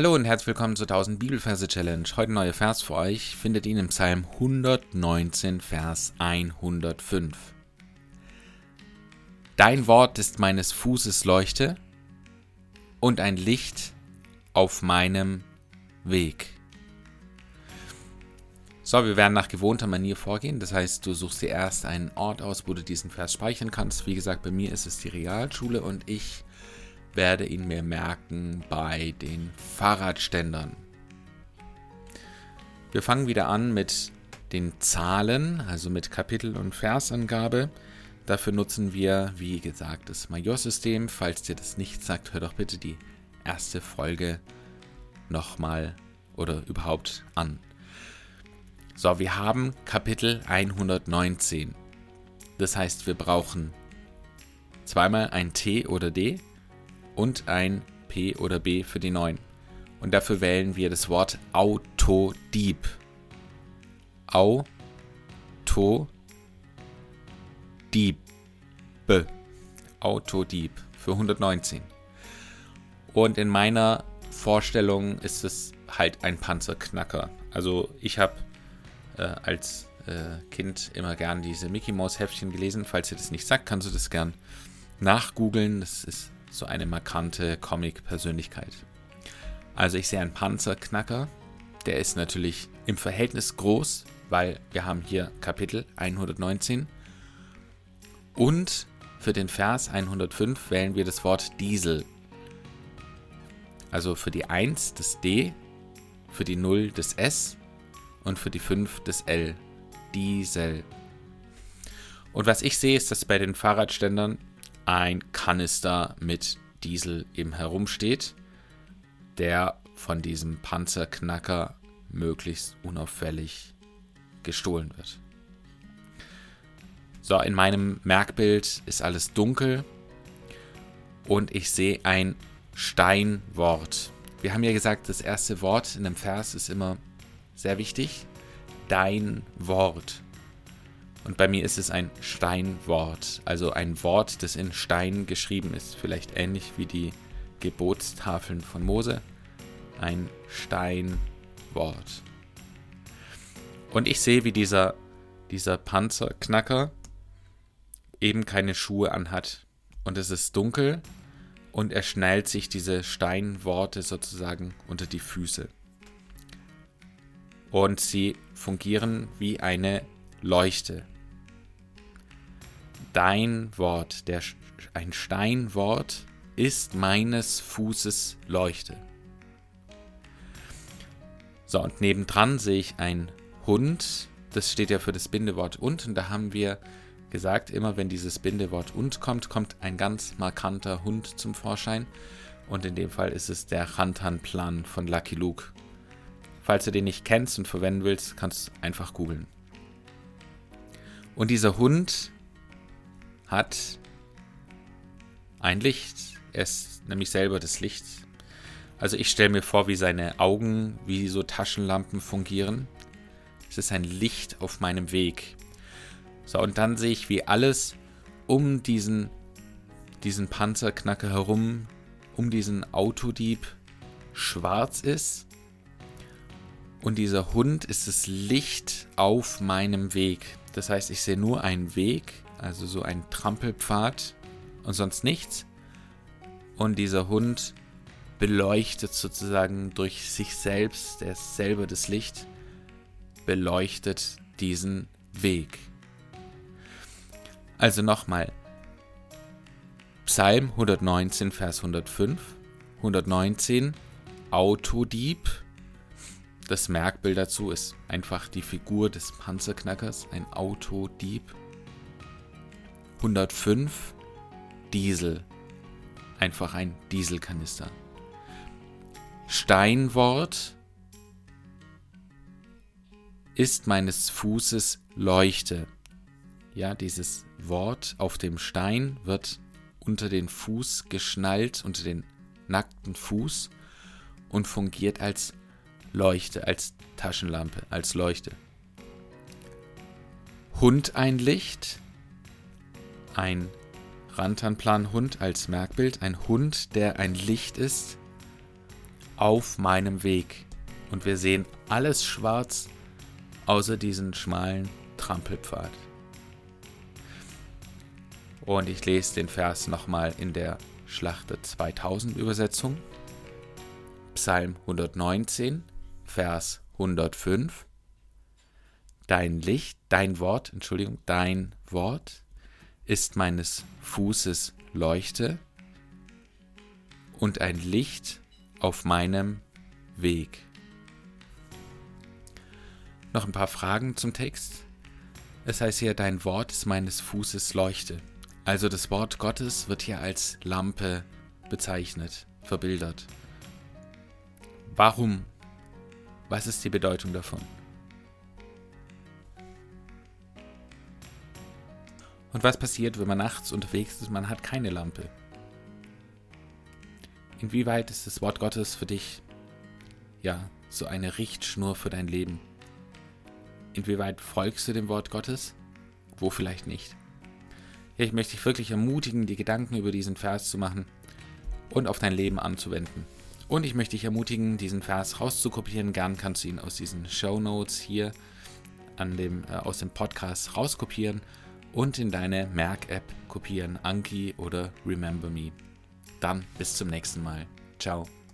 Hallo und herzlich willkommen zur 1000 Bibelverse Challenge. Heute ein neuer Vers für euch. Findet ihn im Psalm 119, Vers 105. Dein Wort ist meines Fußes Leuchte und ein Licht auf meinem Weg. So, wir werden nach gewohnter Manier vorgehen. Das heißt, du suchst dir erst einen Ort aus, wo du diesen Vers speichern kannst. Wie gesagt, bei mir ist es die Realschule und ich werde ihn mir merken bei den Fahrradständern. Wir fangen wieder an mit den Zahlen, also mit Kapitel- und Versangabe. Dafür nutzen wir, wie gesagt, das Major-System. Falls dir das nicht sagt, hör doch bitte die erste Folge nochmal oder überhaupt an. So, wir haben Kapitel 119. Das heißt, wir brauchen zweimal ein T oder D und ein P oder B für die 9. Und dafür wählen wir das Wort Autodieb. Autodieb. Autodieb für 119. Und in meiner Vorstellung ist es halt ein Panzerknacker. Also ich habe äh, als äh, Kind immer gern diese Mickey Mouse Heftchen gelesen. Falls ihr das nicht sagt, kannst du das gern nachgoogeln. Das ist so eine markante Comic-Persönlichkeit. Also ich sehe einen Panzerknacker. Der ist natürlich im Verhältnis groß, weil wir haben hier Kapitel 119. Und für den Vers 105 wählen wir das Wort Diesel. Also für die 1 das D, für die 0 das S und für die 5 das L. Diesel. Und was ich sehe, ist, dass bei den Fahrradständern ein Kanister mit Diesel eben herumsteht, der von diesem Panzerknacker möglichst unauffällig gestohlen wird. So, in meinem Merkbild ist alles dunkel und ich sehe ein Steinwort. Wir haben ja gesagt, das erste Wort in einem Vers ist immer sehr wichtig. Dein Wort. Und bei mir ist es ein Steinwort, also ein Wort, das in Stein geschrieben ist. Vielleicht ähnlich wie die Gebotstafeln von Mose. Ein Steinwort. Und ich sehe, wie dieser, dieser Panzerknacker eben keine Schuhe anhat. Und es ist dunkel und er schnallt sich diese Steinworte sozusagen unter die Füße. Und sie fungieren wie eine Leuchte. Dein Wort, der, ein Steinwort, ist meines Fußes Leuchte. So, und nebendran sehe ich einen Hund. Das steht ja für das Bindewort und. Und da haben wir gesagt, immer wenn dieses Bindewort und kommt, kommt ein ganz markanter Hund zum Vorschein. Und in dem Fall ist es der Rantan-Plan von Lucky Luke. Falls du den nicht kennst und verwenden willst, kannst du einfach googeln. Und dieser Hund hat ein Licht. Er ist nämlich selber das Licht. Also ich stelle mir vor, wie seine Augen wie so Taschenlampen fungieren. Es ist ein Licht auf meinem Weg. So, und dann sehe ich, wie alles um diesen, diesen Panzerknacker herum, um diesen Autodieb schwarz ist. Und dieser Hund ist das Licht auf meinem Weg. Das heißt, ich sehe nur einen Weg, also so ein Trampelpfad und sonst nichts. Und dieser Hund beleuchtet sozusagen durch sich selbst, er ist selber das Licht, beleuchtet diesen Weg. Also nochmal, Psalm 119, Vers 105, 119, Autodieb, das Merkbild dazu ist einfach die Figur des Panzerknackers, ein Autodieb. 105 Diesel, einfach ein Dieselkanister. Steinwort ist meines Fußes Leuchte. Ja, dieses Wort auf dem Stein wird unter den Fuß geschnallt, unter den nackten Fuß und fungiert als Leuchte, als Taschenlampe, als Leuchte. Hund ein Licht, ein Rantanplan-Hund als Merkbild, ein Hund, der ein Licht ist auf meinem Weg. Und wir sehen alles schwarz, außer diesen schmalen Trampelpfad. Und ich lese den Vers nochmal in der Schlachte 2000 Übersetzung. Psalm 119, Vers 105. Dein Licht, dein Wort, Entschuldigung, dein Wort ist meines Fußes Leuchte und ein Licht auf meinem Weg. Noch ein paar Fragen zum Text. Es heißt hier, dein Wort ist meines Fußes Leuchte. Also das Wort Gottes wird hier als Lampe bezeichnet, verbildert. Warum? Was ist die Bedeutung davon? Und was passiert, wenn man nachts unterwegs ist und man hat keine Lampe? Inwieweit ist das Wort Gottes für dich ja so eine Richtschnur für dein Leben? Inwieweit folgst du dem Wort Gottes? Wo vielleicht nicht? Ich möchte dich wirklich ermutigen, die Gedanken über diesen Vers zu machen und auf dein Leben anzuwenden. Und ich möchte dich ermutigen, diesen Vers rauskopieren. Gern kannst du ihn aus diesen Show Notes hier an dem, äh, aus dem Podcast rauskopieren und in deine Merk-App kopieren, Anki oder Remember Me. Dann bis zum nächsten Mal. Ciao.